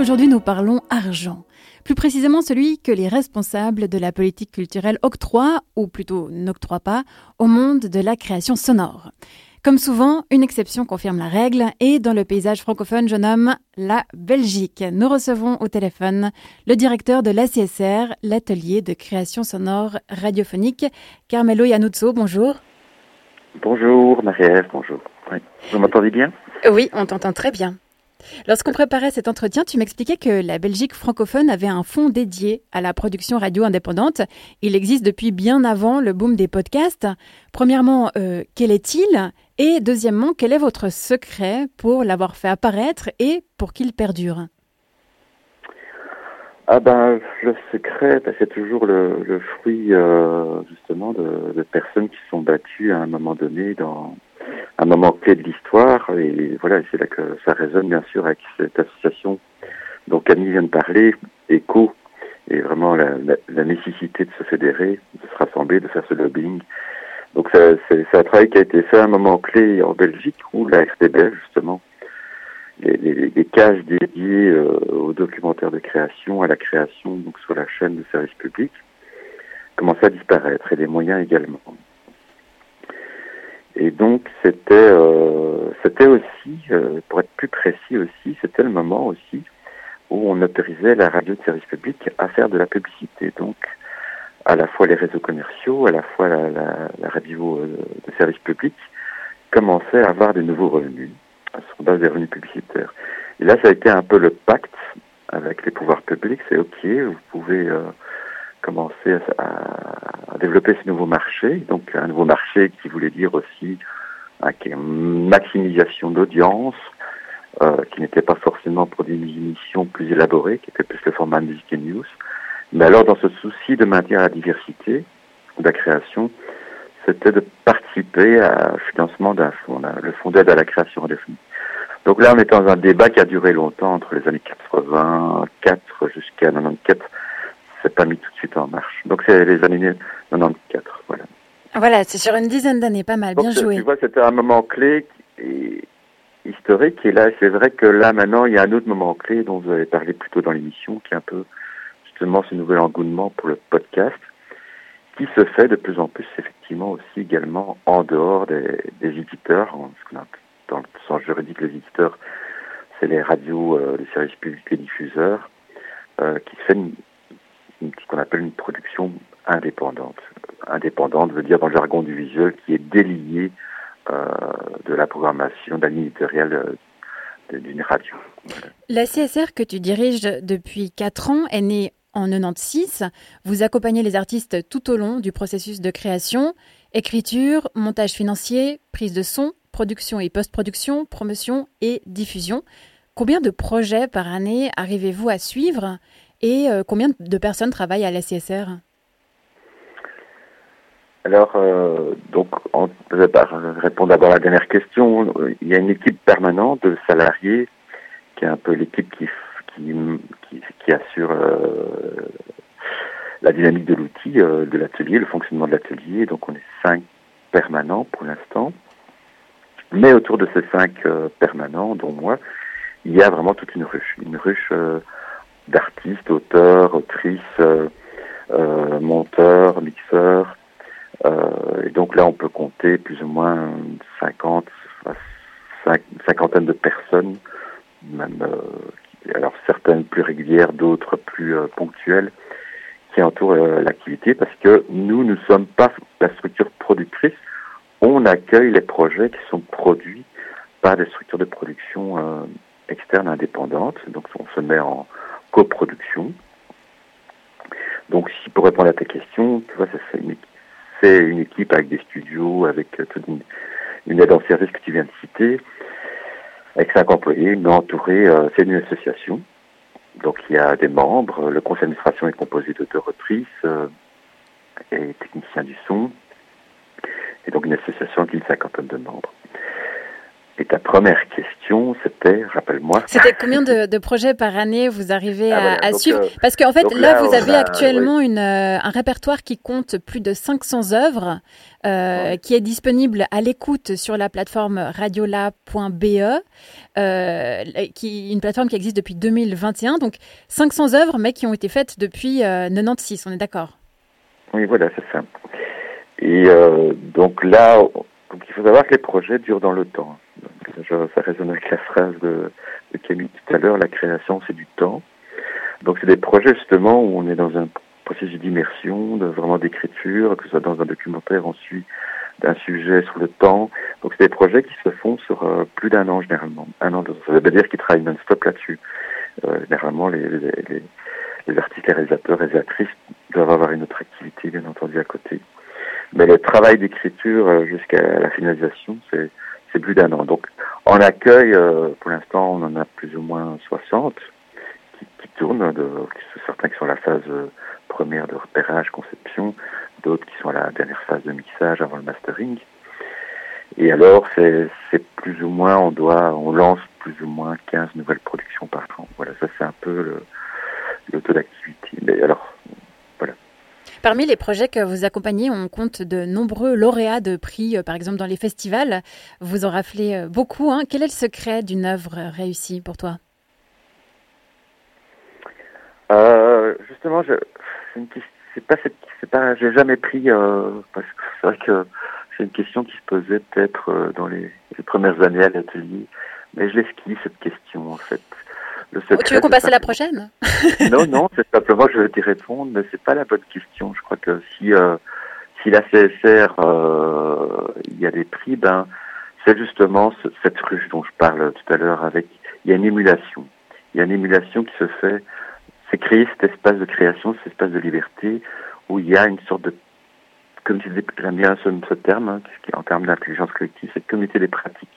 Aujourd'hui, nous parlons argent. Plus précisément celui que les responsables de la politique culturelle octroient, ou plutôt n'octroient pas, au monde de la création sonore. Comme souvent, une exception confirme la règle et dans le paysage francophone, je nomme la Belgique. Nous recevons au téléphone le directeur de l'ACSR, l'atelier de création sonore radiophonique, Carmelo Yanuzzo. Bonjour. Bonjour Marie-Ève, bonjour. Vous m'entendez bien? Oui, on t'entend très bien. Lorsqu'on préparait cet entretien, tu m'expliquais que la Belgique francophone avait un fonds dédié à la production radio indépendante. Il existe depuis bien avant le boom des podcasts. Premièrement, euh, quel est-il? Et deuxièmement, quel est votre secret pour l'avoir fait apparaître et pour qu'il perdure? Ah ben le secret, ben, c'est toujours le, fruit euh, justement de, de, personnes qui sont battues à un moment donné dans, un moment clé de l'histoire. Et voilà, c'est là que ça résonne bien sûr avec cette association dont Camille vient de parler, ECHO, et vraiment la, nécessité de se fédérer, de se rassembler, de faire ce lobbying. Donc c'est un travail qui a été fait à un moment clé en Belgique où la RTBF justement, les, les, les cages dédiées euh, aux documentaires de création, à la création donc sur la chaîne de service public, commençaient à disparaître et les moyens également. Et donc c'était euh, c'était aussi, euh, pour être plus précis aussi, c'était le moment aussi où on autorisait la radio de service public à faire de la publicité. Donc à la fois les réseaux commerciaux, à la fois la, radio euh, de service public commençaient à avoir de nouveaux revenus sur base des revenus publicitaires. Et là, ça a été un peu le pacte avec les pouvoirs publics. C'est OK, vous pouvez commencer à, développer ce nouveau marché. Donc un nouveau marché qui voulait dire aussi une maximisation d'audience, euh, qui n'était pas forcément pour des émissions plus élaborées, qui était plus le format Music et News. Mais alors dans ce souci de maintenir la diversité de la création, c'était de participer à financement d'un fonds, le fonds d'aide à la création radiophonique. Donc là, on est dans un débat qui a duré longtemps, entre les années 84 jusqu'à 94 c'est pas mis tout de suite en marche. Donc c'est les années 94, voilà. Voilà, c'est sur une dizaine d'années, pas mal, bien joué. Tu vois, c'était un moment clé et historique, et là, c'est vrai que là, maintenant, il y a un autre moment clé dont vous avez parlé plus tôt dans l'émission, qui est un peu, justement, ce nouvel engouement pour le podcast, qui se fait de plus en plus, effectivement, aussi également en dehors des, éditeurs, dans le sens juridique, les éditeurs, c'est les radios, euh, les services publics, les diffuseurs, euh, qui se fait ce qu'on appelle une production indépendante. Indépendante veut dire dans le jargon du visuel qui est déliée euh, de la programmation, d'un éditorial euh, d'une radio. La CSR que tu diriges depuis 4 ans est née en 96. Vous accompagnez les artistes tout au long du processus de création, écriture, montage financier, prise de son, production et post-production, promotion et diffusion. Combien de projets par année arrivez-vous à suivre? Et euh, combien de personnes travaillent à la alors, euh, donc, on peut répondre d'abord à la dernière question. Il y a une équipe permanente de salariés, qui est un peu l'équipe qui, assure euh, la dynamique de l'outil, de l'atelier, le fonctionnement de l'atelier. Donc, on est cinq permanents pour l'instant. Mais autour de ces cinq permanents, dont moi, il y a vraiment toute une ruche. Une ruche d'artistes, auteurs, autrices, euh, euh, monteurs, mixeurs. Euh, et donc là, on peut compter plus ou moins 50, cinquantaine de personnes, même alors certaines plus régulières, d'autres plus ponctuelles, qui entourent l'activité, parce que nous, ne sommes pas la structure productrice, on accueille les projets qui sont produits par des structures de production externes indépendantes. Donc on se met en, coproduction. Donc, si pour répondre à ta question, tu vois, c'est une, équipe avec des studios, avec euh, toute une, aide en service que tu viens de citer, avec cinq employés, mais entouré, euh, c'est une association. Donc, il y a des membres. Le conseil d'administration est composé de deux euh, et techniciens du son. Et donc, une association qui a une cinquantaine de membres. Et ta première question, c'était, rappelle-moi. C'était combien de, projets par année vous arrivez ah, à, suivre Parce qu'en fait, là, vous avez actuellement une, un répertoire qui compte plus de 500 œuvres, qui est disponible à l'écoute sur la plateforme radiola.be, qui une plateforme qui existe depuis 2021. Donc 500 œuvres, mais qui ont été faites depuis 96. On est d'accord? Oui, voilà, c'est ça. Et donc là, donc il faut savoir que les projets durent dans le temps. ça résonne avec la phrase de, Camille tout à l'heure, la création c'est du temps. Donc c'est des projets justement où on est dans un processus d'immersion, vraiment d'écriture, que ce soit dans un documentaire, on suit d'un sujet sur le temps. Donc c'est des projets qui se font sur euh, plus d'un an généralement. Un an, ça veut dire qu'ils travaillent non-stop là-dessus. Euh, généralement, les, les, les, artistes, les réalisateurs, les réalisatrices doivent avoir une autre activité, bien entendu, à côté. Mais le travail d'écriture euh, jusqu'à la finalisation, c'est c'est plus d'un an. Donc, en accueil, euh, pour l'instant, on en a plus ou moins 60 qui, qui tournent, de, certains qui sont à la phase euh, première de repérage, conception, d'autres qui sont à la dernière phase de mixage avant le mastering. Et alors, c'est plus ou moins, on doit, on lance plus ou moins 15 nouvelles productions par an. Voilà, ça c'est un peu le, le taux d'activité. Mais alors, Parmi les projets que vous accompagnez, on compte de nombreux lauréats de prix, euh, par exemple dans les festivals. Vous en raflez euh, beaucoup. Hein. Quel est le secret d'une œuvre réussie pour toi? Euh, Justement, je, c'est pas, c'est pas, j'ai jamais pris parce que c'est vrai que c'est une question qui se posait peut-être dans les, les, premières années à l'atelier, mais je l'esquive cette question en fait. Tu veux qu'on passe à la prochaine? Non, non, c'est simplement je veux t'y répondre, mais c'est pas la bonne question. Je crois que si euh, si la CSR euh, il y a des prix, ben c'est justement cette ruche dont je parle tout à l'heure. Avec il y a une émulation, il y a une émulation qui se fait. C'est créer cet espace de création, cet espace de liberté où il y a une sorte de comme tu dis, j'aime bien ce, ce terme, hein, en termes d'intelligence collective, c'est communauté des pratiques.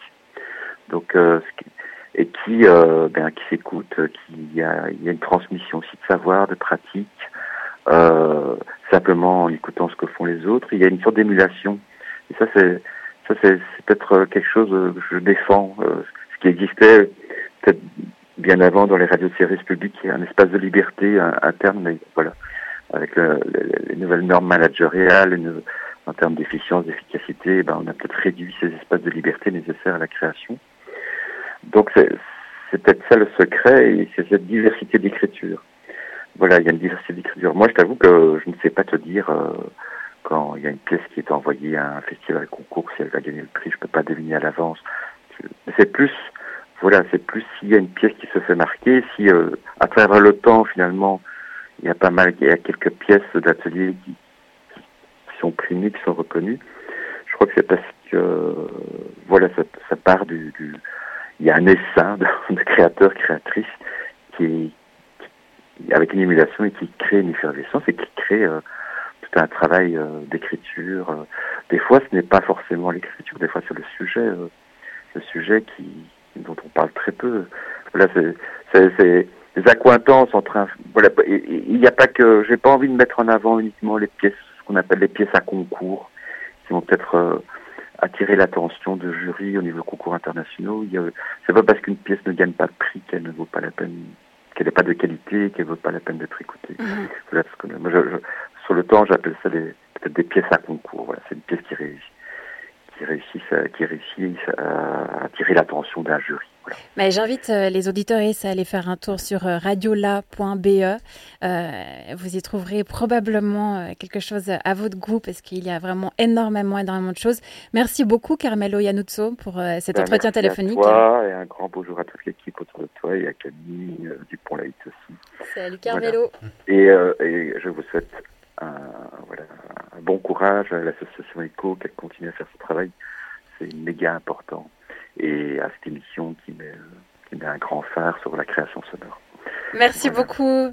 Donc, euh, ce qui, et qui, euh, ben, qui s'écoute, qui y a, y a une transmission aussi de savoir, de pratique, euh, simplement en écoutant ce que font les autres. Il y a une sorte d'émulation. Et ça, c'est ça, c'est peut-être quelque chose que je défends, euh, ce qui existait peut-être bien avant dans les radios de service un espace de liberté interne, mais voilà, avec le, les nouvelles normes managériales, en termes d'efficience, d'efficacité, ben, on a peut-être réduit ces espaces de liberté nécessaires à la création. Donc c'est peut-être ça le secret, et c'est cette diversité d'écriture. Voilà, il y a une diversité d'écriture. Moi, je t'avoue que je ne sais pas te dire euh, quand il y a une pièce qui est envoyée à un festival concours, si elle va gagner le prix, je peux pas deviner à l'avance. C'est plus, voilà, c'est plus s'il y a une pièce qui se fait marquer, si euh, à travers le temps, finalement, il y a pas mal, il y a quelques pièces d'atelier qui, qui, sont primées, qui sont reconnues. Je crois que c'est parce que, voilà, ça, ça part du, du il y a un essaim de, créateurs, créatrices qui, avec une émulation et qui crée une effervescence et qui crée euh, tout un travail euh, d'écriture. Euh. Des fois, ce n'est pas forcément l'écriture, des fois c'est le sujet, le sujet qui dont on parle très peu. Voilà, c'est des accointances entre un, voilà, il n'y a pas que, j'ai pas envie de mettre en avant uniquement les pièces, ce qu'on appelle les pièces à concours, qui vont peut-être attirer l'attention de jury au niveau concours internationaux. C'est pas parce qu'une pièce ne gagne pas de prix qu'elle ne vaut pas la peine, qu'elle n'est pas de qualité, qu'elle ne vaut pas la peine d'être écoutée. Mhm. Voilà, que, moi, je, sur le temps, j'appelle ça peut-être des pièces à concours. Voilà, c'est une pièce qui réussit, qui réussit, qui réussit à attirer l'attention d'un jury. Mais j'invite euh, les auditeurs à aller faire un tour sur euh, radiola.be. Euh, vous y trouverez probablement quelque chose à votre goût parce qu'il y a vraiment énormément, énormément de choses. Merci beaucoup, Carmelo Yanuzzo, pour cet ben, entretien téléphonique. À toi et un grand bonjour à toute l'équipe autour de toi et à Camille Dupont-Laït aussi. Salut, Carmelo. Et, et, je vous souhaite un, voilà, un bon courage à l'association ECO, qu'elle continue à faire ce travail. C'est méga important et à cette émission qui met, qui met un grand phare sur la création sonore. Merci beaucoup.